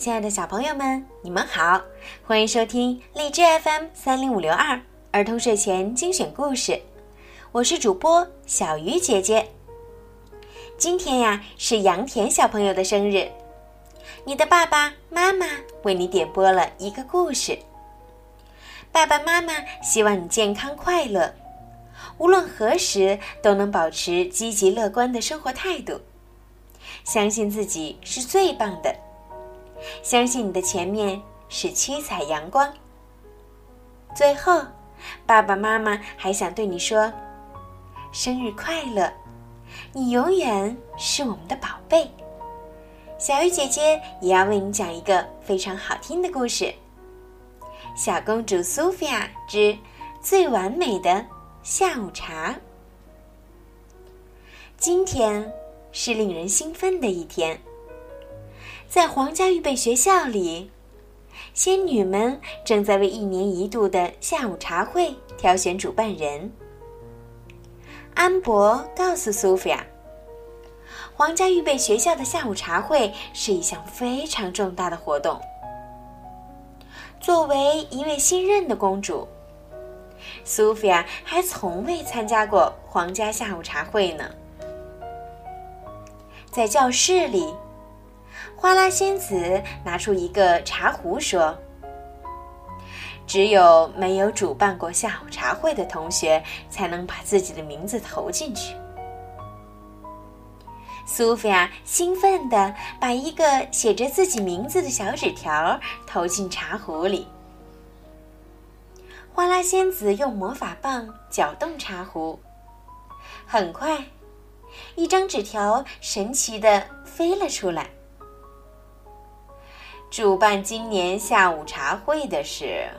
亲爱的小朋友们，你们好，欢迎收听荔枝 FM 三零五六二儿童睡前精选故事，我是主播小鱼姐姐。今天呀是杨田小朋友的生日，你的爸爸妈妈为你点播了一个故事。爸爸妈妈希望你健康快乐，无论何时都能保持积极乐观的生活态度，相信自己是最棒的。相信你的前面是七彩阳光。最后，爸爸妈妈还想对你说：“生日快乐！你永远是我们的宝贝。”小鱼姐姐也要为你讲一个非常好听的故事，《小公主苏菲亚之最完美的下午茶》。今天是令人兴奋的一天。在皇家预备学校里，仙女们正在为一年一度的下午茶会挑选主办人。安博告诉苏菲亚，皇家预备学校的下午茶会是一项非常重大的活动。作为一位新任的公主，苏菲亚还从未参加过皇家下午茶会呢。在教室里。花拉仙子拿出一个茶壶，说：“只有没有主办过下午茶会的同学，才能把自己的名字投进去。”苏菲亚兴奋地把一个写着自己名字的小纸条投进茶壶里。花拉仙子用魔法棒搅动茶壶，很快，一张纸条神奇地飞了出来。主办今年下午茶会的是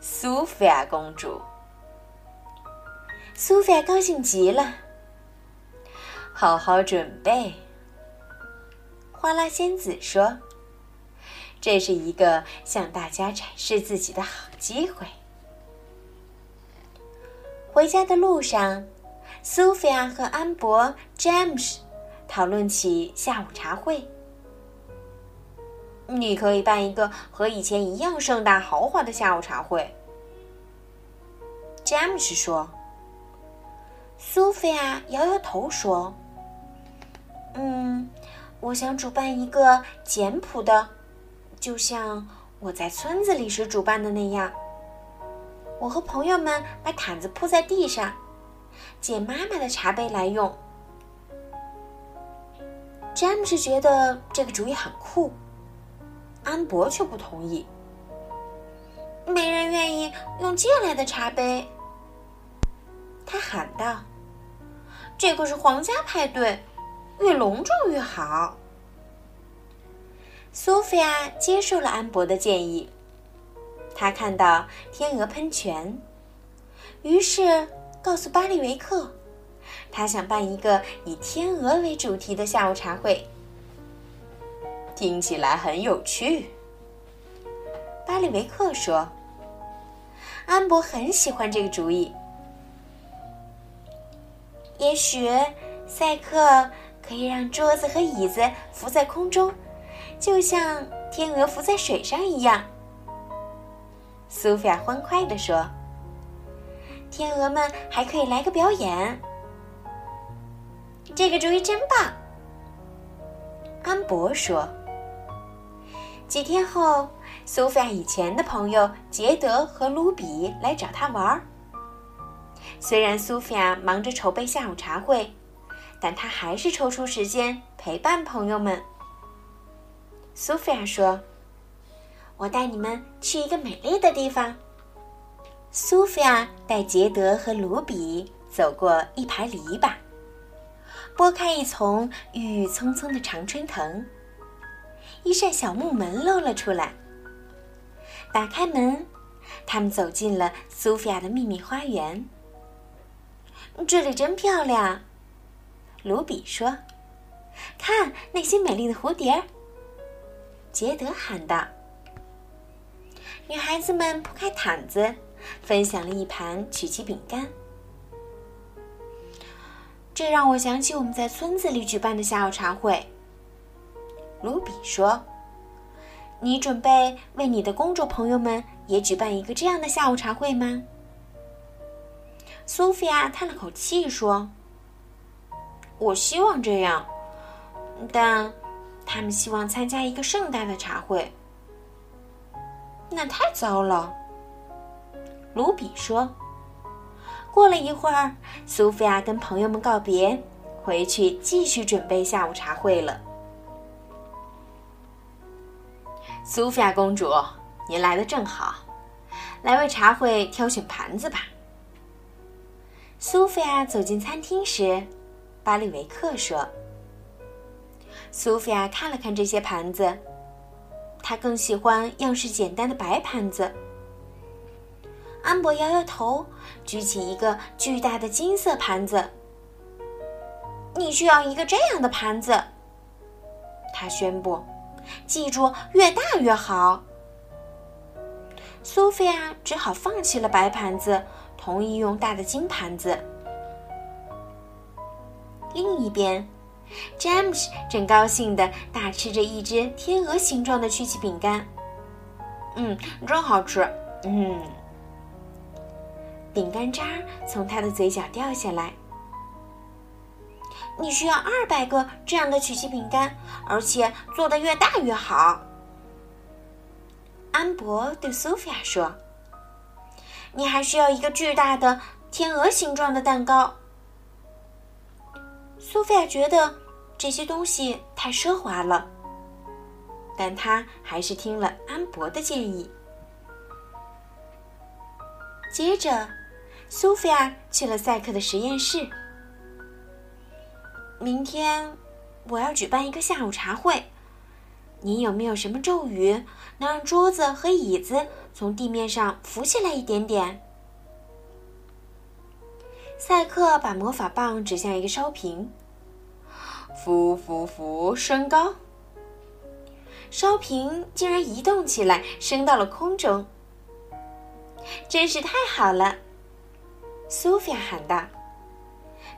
苏菲亚公主。苏菲亚高兴极了，好好准备。花拉仙子说：“这是一个向大家展示自己的好机会。”回家的路上，苏菲亚和安博、詹姆斯讨论起下午茶会。你可以办一个和以前一样盛大豪华的下午茶会。”詹姆斯说。苏菲亚摇摇头说：“嗯，我想主办一个简朴的，就像我在村子里时主办的那样。我和朋友们把毯子铺在地上，借妈妈的茶杯来用。”詹姆斯觉得这个主意很酷。安博却不同意。没人愿意用借来的茶杯，他喊道：“这可是皇家派对，越隆重越好。”苏菲亚接受了安博的建议。他看到天鹅喷泉，于是告诉巴利维克，他想办一个以天鹅为主题的下午茶会。听起来很有趣，巴里维克说。安博很喜欢这个主意。也许赛克可以让桌子和椅子浮在空中，就像天鹅浮在水上一样。苏菲亚欢快地说：“天鹅们还可以来个表演。”这个主意真棒，安博说。几天后，苏菲亚以前的朋友杰德和卢比来找她玩儿。虽然苏菲亚忙着筹备下午茶会，但她还是抽出时间陪伴朋友们。苏菲亚说：“我带你们去一个美丽的地方。”苏菲亚带杰德和卢比走过一排篱笆，拨开一丛郁郁葱葱的常春藤。一扇小木门露了出来。打开门，他们走进了苏菲亚的秘密花园。这里真漂亮，卢比说：“看那些美丽的蝴蝶。”杰德喊道。女孩子们铺开毯子，分享了一盘曲奇饼干。这让我想起我们在村子里举办的下午茶会。卢比说：“你准备为你的公主朋友们也举办一个这样的下午茶会吗？苏菲亚叹了口气说：“我希望这样，但他们希望参加一个盛大的茶会。那太糟了。”卢比说。过了一会儿，苏菲亚跟朋友们告别，回去继续准备下午茶会了。苏菲亚公主，您来的正好，来为茶会挑选盘子吧。苏菲亚走进餐厅时，巴利维克说：“苏菲亚看了看这些盘子，她更喜欢样式简单的白盘子。”安博摇摇头，举起一个巨大的金色盘子。“你需要一个这样的盘子。”他宣布。记住，越大越好。苏菲亚只好放弃了白盘子，同意用大的金盘子。另一边，詹姆斯正高兴地大吃着一只天鹅形状的曲奇饼干。嗯，真好吃。嗯，饼干渣从他的嘴角掉下来。你需要二百个这样的曲奇饼干，而且做的越大越好。安博对苏菲亚说：“你还需要一个巨大的天鹅形状的蛋糕。”苏菲亚觉得这些东西太奢华了，但她还是听了安博的建议。接着，苏菲亚去了赛克的实验室。明天我要举办一个下午茶会，你有没有什么咒语能让桌子和椅子从地面上浮起来一点点？赛克把魔法棒指向一个烧瓶，浮浮浮，升高。烧瓶竟然移动起来，升到了空中，真是太好了！苏菲亚喊道。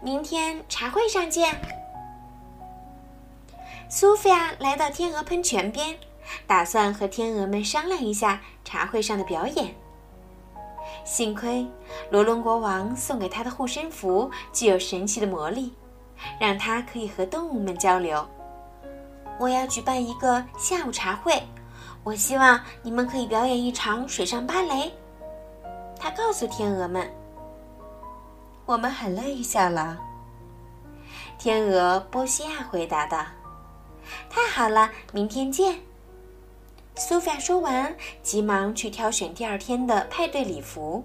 明天茶会上见。苏菲亚来到天鹅喷泉边，打算和天鹅们商量一下茶会上的表演。幸亏罗伦国王送给她的护身符具有神奇的魔力，让她可以和动物们交流。我要举办一个下午茶会，我希望你们可以表演一场水上芭蕾。他告诉天鹅们。我们很乐意效劳。天鹅波西亚回答道：“太好了，明天见。”苏菲亚说完，急忙去挑选第二天的派对礼服。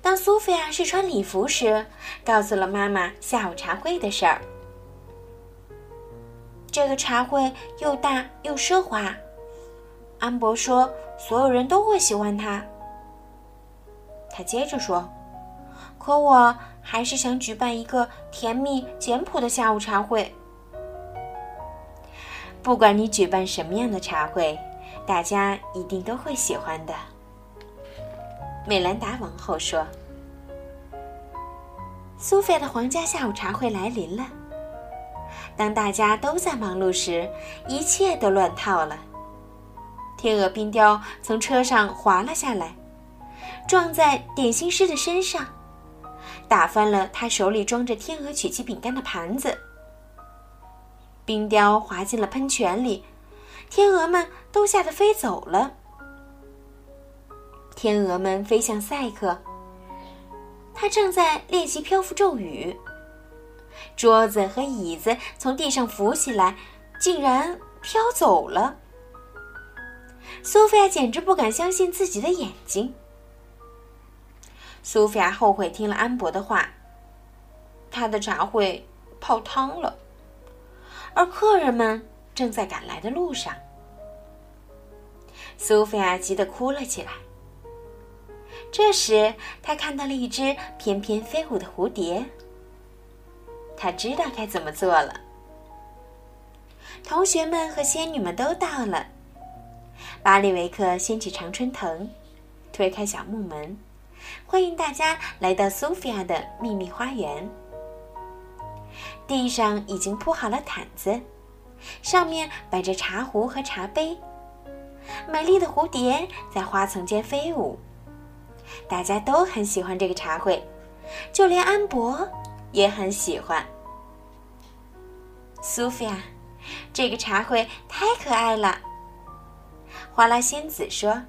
当苏菲亚试穿礼服时，告诉了妈妈下午茶会的事儿。这个茶会又大又奢华，安博说所有人都会喜欢它。他接着说。可我还是想举办一个甜蜜简朴的下午茶会。不管你举办什么样的茶会，大家一定都会喜欢的。美兰达王后说：“苏菲的皇家下午茶会来临了。当大家都在忙碌时，一切都乱套了。天鹅冰雕从车上滑了下来，撞在点心师的身上。”打翻了他手里装着天鹅曲奇饼干的盘子，冰雕滑进了喷泉里，天鹅们都吓得飞走了。天鹅们飞向赛克，他正在练习漂浮咒语。桌子和椅子从地上浮起来，竟然飘走了。苏菲亚简直不敢相信自己的眼睛。苏菲亚后悔听了安博的话，她的茶会泡汤了，而客人们正在赶来的路上。苏菲亚急得哭了起来。这时，她看到了一只翩翩飞舞的蝴蝶，她知道该怎么做了。同学们和仙女们都到了，巴利维克掀起常春藤，推开小木门。欢迎大家来到苏菲亚的秘密花园。地上已经铺好了毯子，上面摆着茶壶和茶杯。美丽的蝴蝶在花丛间飞舞，大家都很喜欢这个茶会，就连安博也很喜欢。苏菲亚，这个茶会太可爱了。花拉仙子说：“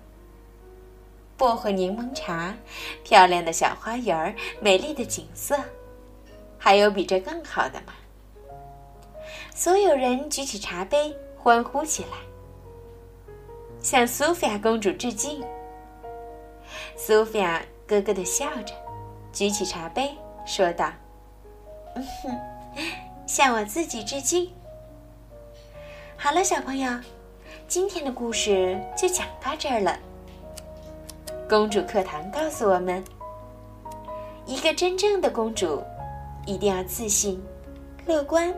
薄荷柠檬茶，漂亮的小花园，美丽的景色，还有比这更好的吗？”所有人举起茶杯，欢呼起来，向苏菲亚公主致敬。苏菲亚咯咯的笑着，举起茶杯，说道：“嗯哼，向我自己致敬。”好了，小朋友，今天的故事就讲到这儿了。公主课堂告诉我们，一个真正的公主，一定要自信、乐观。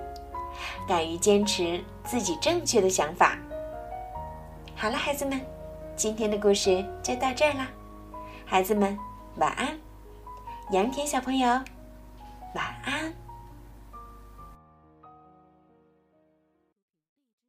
敢于坚持自己正确的想法。好了，孩子们，今天的故事就到这儿啦。孩子们，晚安。杨甜小朋友，晚安。